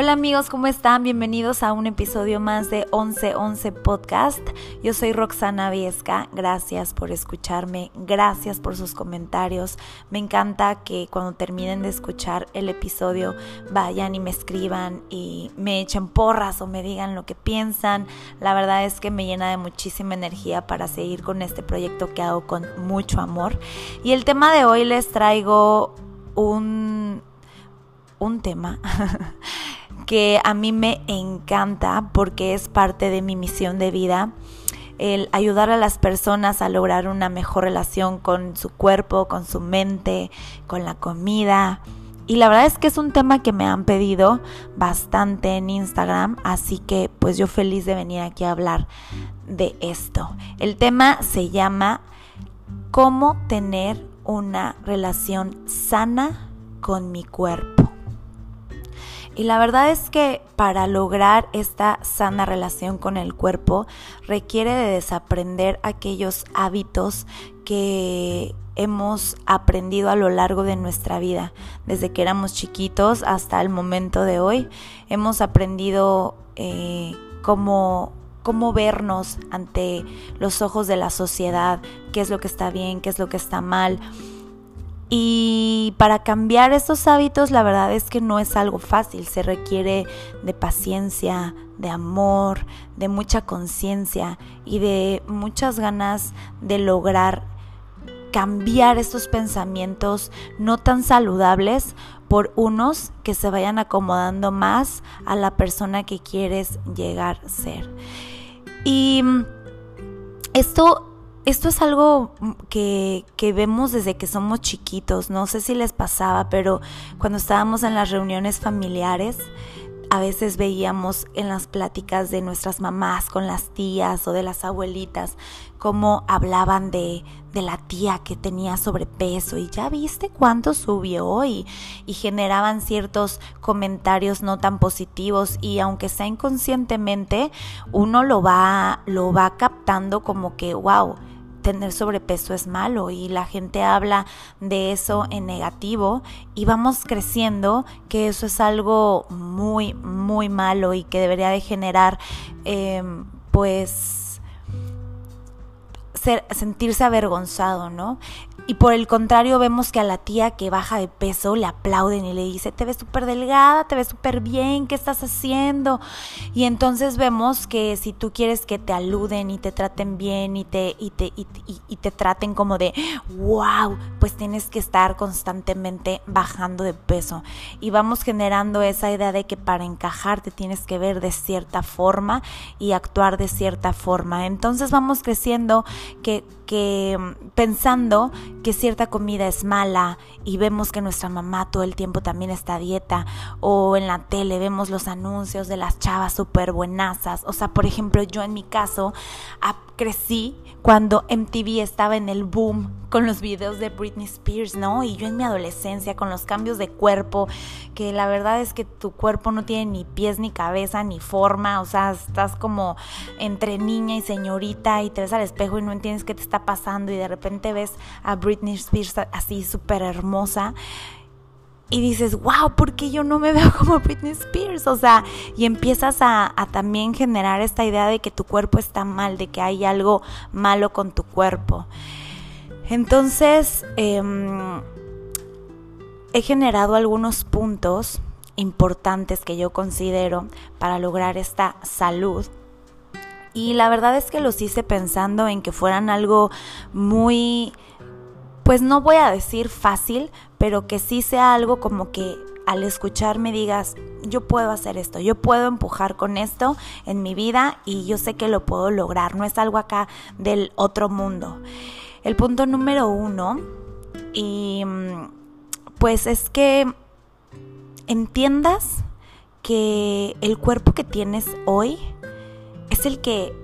Hola amigos, ¿cómo están? Bienvenidos a un episodio más de 1111 Podcast. Yo soy Roxana Viesca, gracias por escucharme, gracias por sus comentarios. Me encanta que cuando terminen de escuchar el episodio vayan y me escriban y me echen porras o me digan lo que piensan. La verdad es que me llena de muchísima energía para seguir con este proyecto que hago con mucho amor. Y el tema de hoy les traigo un, un tema que a mí me encanta porque es parte de mi misión de vida el ayudar a las personas a lograr una mejor relación con su cuerpo, con su mente, con la comida. Y la verdad es que es un tema que me han pedido bastante en Instagram, así que pues yo feliz de venir aquí a hablar de esto. El tema se llama cómo tener una relación sana con mi cuerpo. Y la verdad es que para lograr esta sana relación con el cuerpo requiere de desaprender aquellos hábitos que hemos aprendido a lo largo de nuestra vida, desde que éramos chiquitos hasta el momento de hoy. Hemos aprendido eh, cómo cómo vernos ante los ojos de la sociedad, qué es lo que está bien, qué es lo que está mal. Y para cambiar estos hábitos, la verdad es que no es algo fácil, se requiere de paciencia, de amor, de mucha conciencia y de muchas ganas de lograr cambiar estos pensamientos no tan saludables por unos que se vayan acomodando más a la persona que quieres llegar a ser. Y esto esto es algo que, que, vemos desde que somos chiquitos. No sé si les pasaba, pero cuando estábamos en las reuniones familiares, a veces veíamos en las pláticas de nuestras mamás con las tías o de las abuelitas cómo hablaban de, de la tía que tenía sobrepeso y ya viste cuánto subió y, y generaban ciertos comentarios no tan positivos y aunque sea inconscientemente uno lo va, lo va captando como que wow tener sobrepeso es malo y la gente habla de eso en negativo y vamos creciendo que eso es algo muy, muy malo y que debería de generar em, pues sentirse avergonzado, ¿no? Y por el contrario, vemos que a la tía que baja de peso le aplauden y le dice, te ves súper delgada, te ves súper bien, ¿qué estás haciendo? Y entonces vemos que si tú quieres que te aluden y te traten bien y te, y te, y, te traten como de, wow, pues tienes que estar constantemente bajando de peso. Y vamos generando esa idea de que para encajar te tienes que ver de cierta forma y actuar de cierta forma. Entonces vamos creciendo que que mm, pensando que cierta comida es mala y vemos que nuestra mamá todo el tiempo también está a dieta o en la tele vemos los anuncios de las chavas súper buenazas. O sea, por ejemplo, yo en mi caso crecí cuando MTV estaba en el boom con los videos de Britney Spears, ¿no? Y yo en mi adolescencia con los cambios de cuerpo, que la verdad es que tu cuerpo no tiene ni pies ni cabeza ni forma, o sea, estás como entre niña y señorita y te ves al espejo y no entiendes qué te está pasando y de repente ves a Britney Spears así súper hermosa y dices, wow, ¿por qué yo no me veo como Britney Spears? O sea, y empiezas a, también generar esta idea de que tu cuerpo está mal, de que hay algo malo con tu cuerpo. Entonces, em, he generado algunos puntos importantes que yo considero para lograr esta salud. Y la verdad es que los hice pensando en que fueran algo muy pues no voy a decir fácil, pero que sí sea algo como que al escucharme digas, yo puedo hacer esto, yo puedo empujar con esto en mi vida y yo sé que lo puedo lograr, no es algo acá del otro mundo. El punto número uno, y mm, pues es que entiendas que el cuerpo que tienes hoy es el que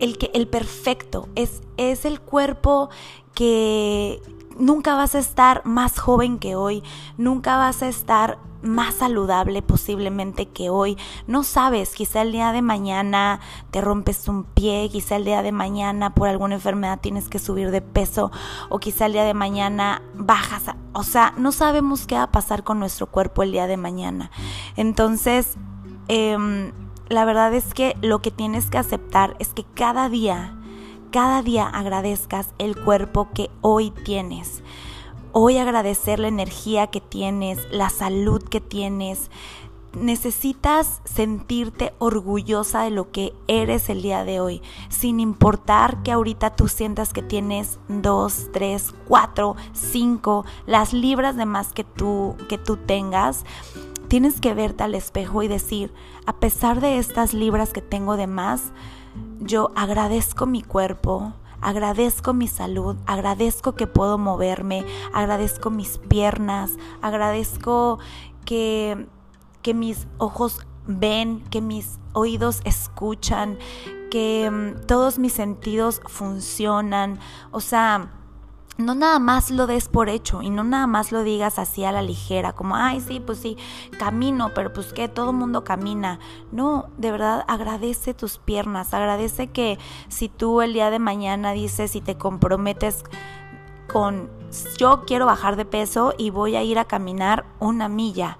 el que el perfecto es es el cuerpo que nunca vas a estar más joven que hoy, nunca vas a estar más saludable posiblemente que hoy. No sabes, quizá el día de mañana te rompes un pie, quizá el día de mañana por alguna enfermedad tienes que subir de peso o quizá el día de mañana bajas. O sea, no sabemos qué va a pasar con nuestro cuerpo el día de mañana. Entonces, em, la verdad es que lo que tienes que aceptar es que cada día, cada día agradezcas el cuerpo que hoy tienes hoy agradecer la energía que tienes, la salud que tienes. Necesitas sentirte orgullosa de lo que eres el día de hoy, sin importar que ahorita tú sientas que tienes dos, tres, cuatro, cinco, las libras de más que tú, que tú tengas. Tienes que verte al espejo y decir, a pesar de estas libras que tengo de más, yo agradezco mi cuerpo, agradezco mi salud, agradezco que puedo moverme, agradezco mis piernas, agradezco que, que mis ojos ven, que mis oídos escuchan, que mm, todos mis sentidos funcionan, o sea, no nada más lo des por hecho y no nada más lo digas así a la ligera, como, ay, sí, pues sí, camino, pero pues que todo mundo camina. No, de verdad agradece tus piernas, agradece que si tú el día de mañana dices y te comprometes con, yo quiero bajar de peso y voy a ir a caminar una milla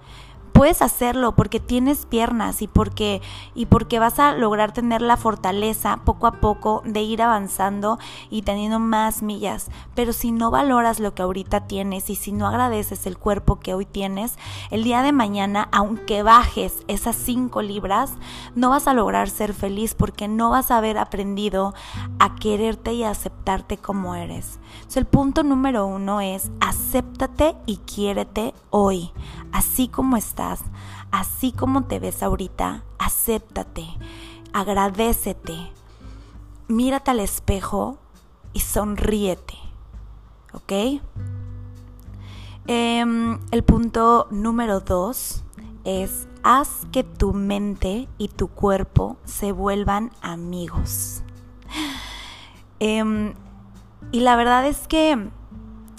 puedes hacerlo porque tienes piernas y porque, y porque vas a lograr tener la fortaleza poco a poco de ir avanzando y teniendo más millas. Pero si no valoras lo que ahorita tienes y si no agradeces el cuerpo que hoy tienes, el día de mañana, aunque bajes esas cinco libras, no vas a lograr ser feliz porque no vas a haber aprendido a quererte y aceptarte como eres. el punto número uno es acéptate y quiérete hoy así como estás, así como te ves ahorita, acéptate, agradecete, mírate al espejo y sonríete, ¿ok? Em, el punto número dos es haz que tu mente y tu cuerpo se vuelvan amigos. Em, y la verdad es que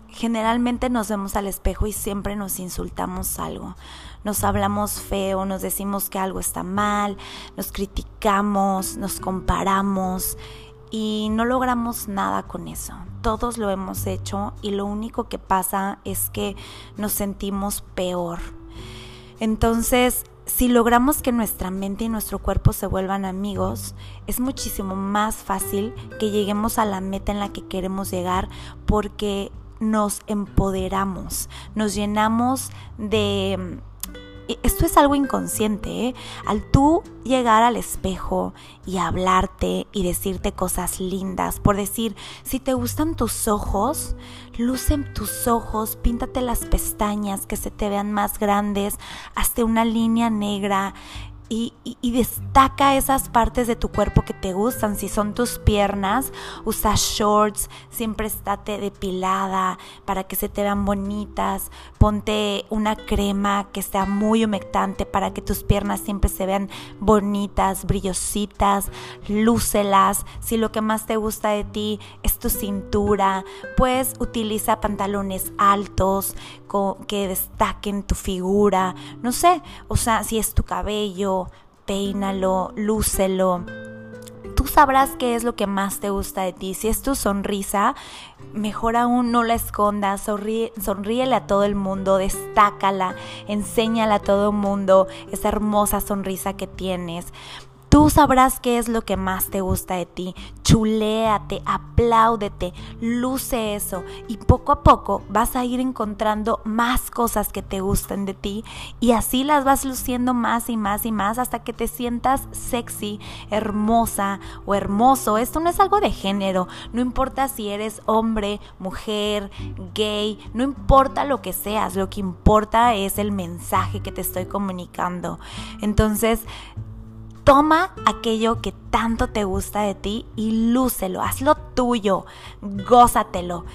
generalmente nos vemos al espejo y siempre nos insultamos algo. Nos hablamos feo, nos decimos que algo está mal, nos criticamos, nos comparamos y no logramos nada con eso. Todos lo hemos hecho y lo único que pasa es que nos sentimos peor. Entonces, si logramos que nuestra mente y nuestro cuerpo se vuelvan amigos, es muchísimo más fácil que lleguemos a la meta en la que queremos llegar porque nos empoderamos, nos llenamos de... Esto es algo inconsciente, ¿eh? Al tú llegar al espejo y hablarte y decirte cosas lindas, por decir, si te gustan tus ojos, lucen tus ojos, píntate las pestañas que se te vean más grandes, hazte una línea negra, y, destaca esas partes de tu cuerpo que te gustan. Si son tus piernas, usa shorts, siempre estate depilada para que se te vean bonitas. Ponte una crema que sea muy humectante para que tus piernas siempre se vean bonitas, brillositas. Lúcelas. Si lo que más te gusta de ti es tu cintura, pues utiliza pantalones altos que destaquen tu figura. No sé, o sea, si es tu cabello peínalo, lúcelo. Tú sabrás qué es lo que más te gusta de ti. Si es tu sonrisa, mejor aún no la escondas, sonríe, sonríele a todo el mundo, destácala, enséñala a todo el mundo esa hermosa sonrisa que tienes. Tú sabrás qué es lo que más te gusta de ti. Chuléate, apláudete, luce eso y poco a poco vas a ir encontrando más cosas que te gusten de ti y así las vas luciendo más y más y más hasta que te sientas sexy, hermosa o hermoso. Esto no es algo de género, no importa si eres hombre, mujer, gay, no importa lo que seas, lo que importa es el mensaje que te estoy comunicando. Entonces, Toma aquello que tanto te gusta de ti y lúcelo, hazlo tuyo, gózatelo.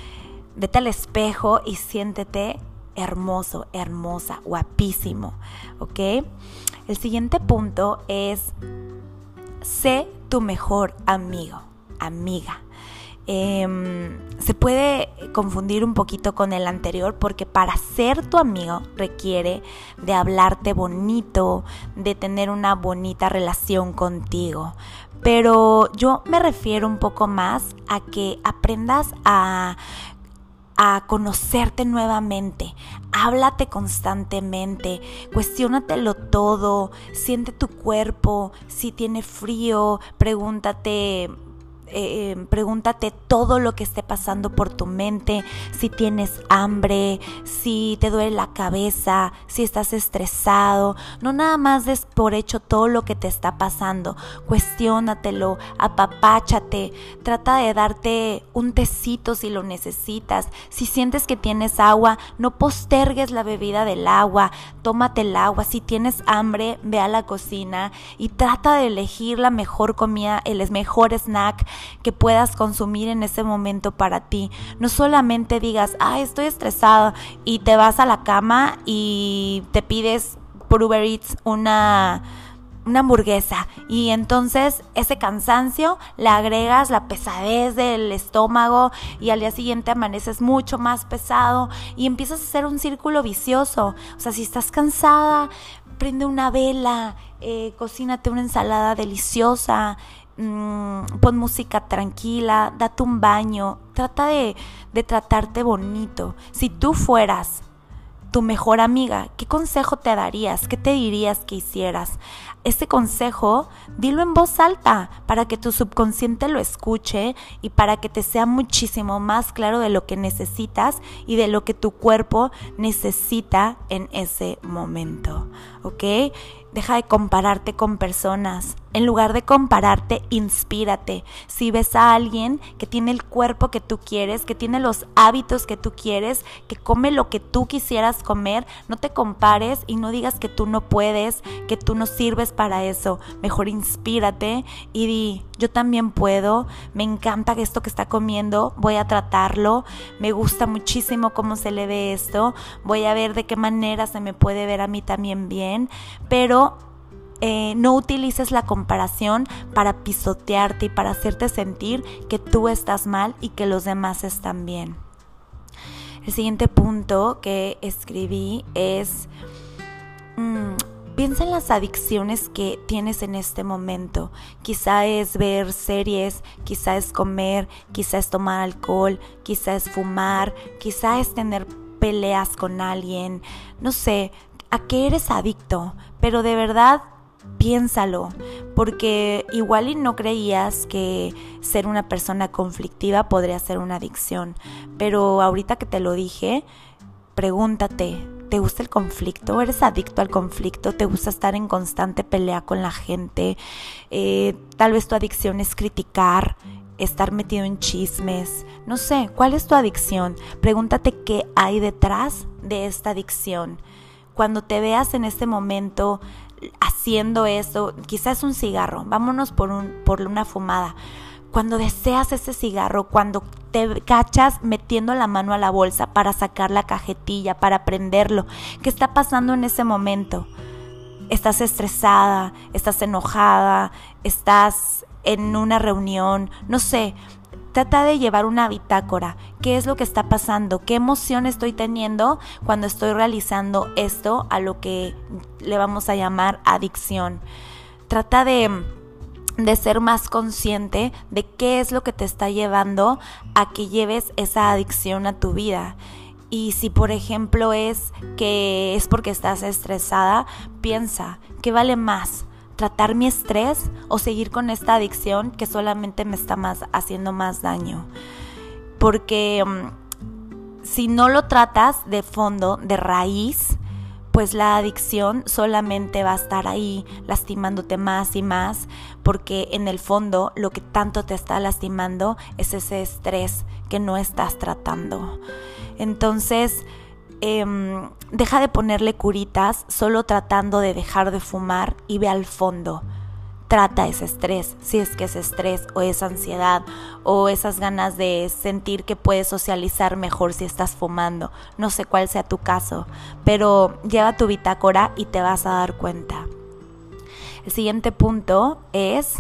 Vete al espejo y siéntete hermoso, hermosa, guapísimo, ¿ok? El siguiente punto es, sé tu mejor amigo, amiga. Em, se puede confundir un poquito con el anterior porque para ser tu amigo requiere de hablarte bonito, de tener una bonita relación contigo. Pero yo me refiero un poco más a que aprendas a a conocerte nuevamente. Háblate constantemente, cuestiónatelo todo, siente tu cuerpo, si tiene frío, pregúntate eh, pregúntate todo lo que esté pasando por tu mente, si tienes hambre, si te duele la cabeza, si estás estresado. No nada más des por hecho todo lo que te está pasando. Cuestiónatelo, apapáchate, trata de darte un tecito si lo necesitas. Si sientes que tienes agua, no postergues la bebida del agua, tómate el agua. Si tienes hambre, ve a la cocina y trata de elegir la mejor comida, el mejor snack que puedas consumir en ese momento para ti. No solamente digas, ah, estoy estresada y te vas a la cama y te pides por Uber Eats una una hamburguesa y entonces ese cansancio le agregas la pesadez del estómago y al día siguiente amaneces mucho más pesado y empiezas a hacer un círculo vicioso. O sea, si estás cansada, prende una vela, eh, cocínate una ensalada deliciosa, Mm, pon música tranquila, date un baño, trata de, de tratarte bonito. Si tú fueras tu mejor amiga, ¿qué consejo te darías? ¿Qué te dirías que hicieras? Ese consejo, dilo en voz alta para que tu subconsciente lo escuche y para que te sea muchísimo más claro de lo que necesitas y de lo que tu cuerpo necesita en ese momento. ¿Ok? Deja de compararte con personas. En lugar de compararte, inspírate. Si ves a alguien que tiene el cuerpo que tú quieres, que tiene los hábitos que tú quieres, que come lo que tú quisieras comer, no te compares y no digas que tú no puedes, que tú no sirves para eso. Mejor inspírate y di, yo también puedo, me encanta esto que está comiendo, voy a tratarlo, me gusta muchísimo cómo se le ve esto, voy a ver de qué manera se me puede ver a mí también bien, pero eh, no utilices la comparación para pisotearte y para hacerte sentir que tú estás mal y que los demás están bien. El siguiente punto que escribí es, mm, piensa en las adicciones que tienes en este momento. Quizá es ver series, quizá es comer, quizá es tomar alcohol, quizá es fumar, quizá es tener peleas con alguien. No sé, ¿a qué eres adicto? Pero de verdad piénsalo, porque igual y no creías que ser una persona conflictiva podría ser una adicción, pero ahorita que te lo dije, pregúntate, ¿te gusta el conflicto? ¿Eres adicto al conflicto? ¿Te gusta estar en constante pelea con la gente? Eh, tal vez tu adicción es criticar, estar metido en chismes, no sé, ¿cuál es tu adicción? Pregúntate qué hay detrás de esta adicción. Cuando te veas en este momento haciendo eso, quizás un cigarro, vámonos por, un, por una fumada. Cuando deseas ese cigarro, cuando te cachas metiendo la mano a la bolsa para sacar la cajetilla, para prenderlo, ¿qué está pasando en ese momento? Estás estresada, estás enojada, estás en una reunión, no sé, Trata de llevar una bitácora. ¿Qué es lo que está pasando? ¿Qué emoción estoy teniendo cuando estoy realizando esto a lo que le vamos a llamar adicción? Trata de, de ser más consciente de qué es lo que te está llevando a que lleves esa adicción a tu vida. Y si por ejemplo es que es porque estás estresada, piensa, ¿qué vale más? Tratar mi estrés o seguir con esta adicción que solamente me está más haciendo más daño. Porque mm, si no lo tratas de fondo, de raíz, pues la adicción solamente va a estar ahí lastimándote más y más, porque en el fondo lo que tanto te está lastimando es ese estrés que no estás tratando. Entonces, Em, deja de ponerle curitas solo tratando de dejar de fumar y ve al fondo. Trata ese estrés, si es que es estrés o es ansiedad o esas ganas de sentir que puedes socializar mejor si estás fumando. No sé cuál sea tu caso, pero lleva tu bitácora y te vas a dar cuenta. El siguiente punto es,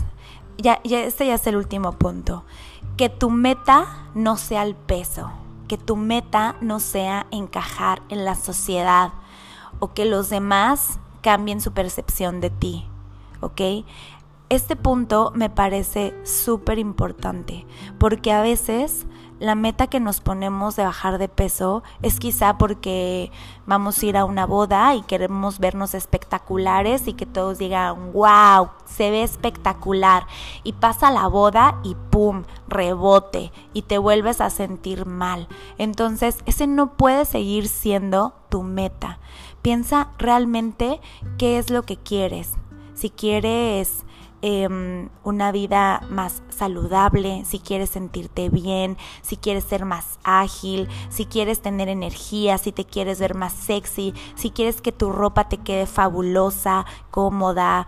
ya, ya este ya es el último punto que tu meta no sea el peso, que tu meta no sea encajar en la sociedad o que los demás cambien su percepción de ti, ¿ok? Este punto me parece súper importante porque a veces la meta que nos ponemos de bajar de peso es quizá porque vamos a ir a una boda y queremos vernos espectaculares y que todos digan, wow, se ve espectacular. Y pasa la boda y ¡pum! rebote y te vuelves a sentir mal. Entonces, ese no puede seguir siendo tu meta. Piensa realmente qué es lo que quieres. Si quieres Em, una vida más saludable, si quieres sentirte bien, si quieres ser más ágil, si quieres tener energía, si te quieres ver más sexy, si quieres que tu ropa te quede fabulosa, cómoda,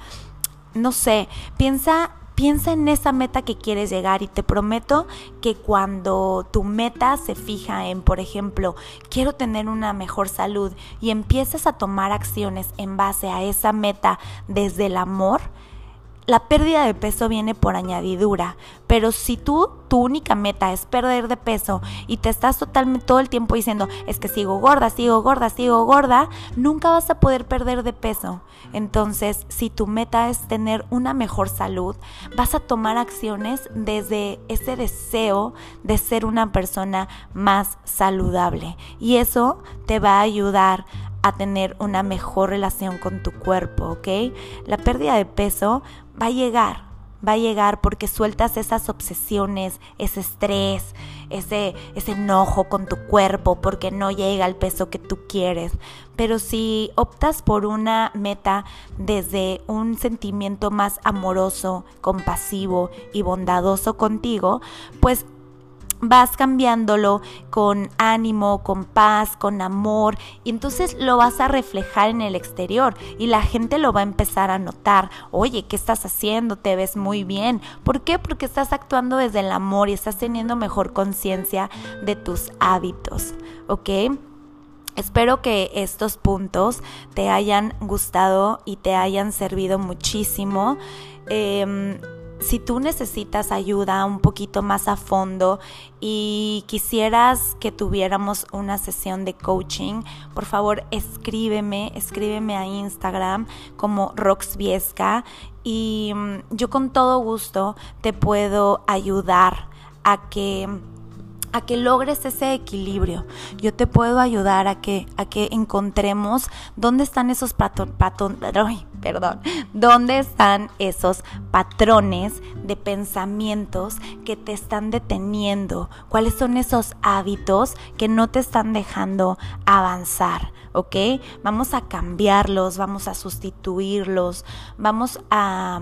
no sé, piensa piensa en esa meta que quieres llegar y te prometo que cuando tu meta se fija en, por ejemplo, quiero tener una mejor salud y empiezas a tomar acciones en base a esa meta desde el amor, la pérdida de peso viene por añadidura, pero si tú tu única meta es perder de peso y te estás totalmente todo el tiempo diciendo, es que sigo gorda, sigo gorda, sigo gorda, nunca vas a poder perder de peso. Entonces, si tu meta es tener una mejor salud, vas a tomar acciones desde ese deseo de ser una persona más saludable y eso te va a ayudar a tener una mejor relación con tu cuerpo, ¿ok? La pérdida de peso va a llegar, va a llegar porque sueltas esas obsesiones, ese estrés, ese, ese enojo con tu cuerpo porque no llega al peso que tú quieres. Pero si optas por una meta desde un sentimiento más amoroso, compasivo y bondadoso contigo, pues vas cambiándolo con ánimo, con paz, con amor, y entonces lo vas a reflejar en el exterior y la gente lo va a empezar a notar. Oye, ¿qué estás haciendo? Te ves muy bien. ¿Por qué? Porque estás actuando desde el amor y estás teniendo mejor conciencia de tus hábitos, ¿ok? Espero que estos puntos te hayan gustado y te hayan servido muchísimo. Em, si tú necesitas ayuda un poquito más a fondo y quisieras que tuviéramos una sesión de coaching, por favor escríbeme, escríbeme a Instagram como Roxviesca y mm, yo con todo gusto te puedo ayudar a que a que logres ese equilibrio. Yo te puedo ayudar a que, a que encontremos dónde están esos patrones, perdón, dónde están esos patrones de pensamientos que te están deteniendo, cuáles son esos hábitos que no te están dejando avanzar, ¿ok? Vamos a cambiarlos, vamos a sustituirlos, vamos a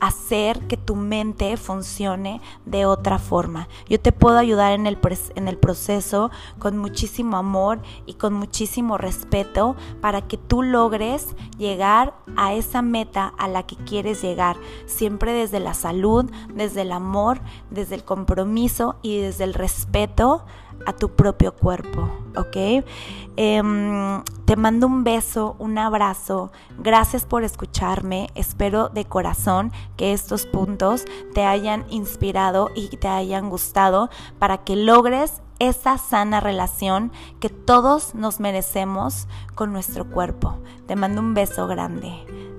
hacer que tu mente funcione de otra forma. Yo te puedo ayudar en el, en el proceso con muchísimo amor y con muchísimo respeto para que tú logres llegar a esa meta a la que quieres llegar, siempre desde la salud, desde el amor, desde el compromiso y desde el respeto a tu propio cuerpo, ¿ok? Em, te mando un beso, un abrazo, gracias por escucharme, espero de corazón que estos puntos te hayan inspirado y te hayan gustado para que logres esa sana relación que todos nos merecemos con nuestro cuerpo. Te mando un beso grande.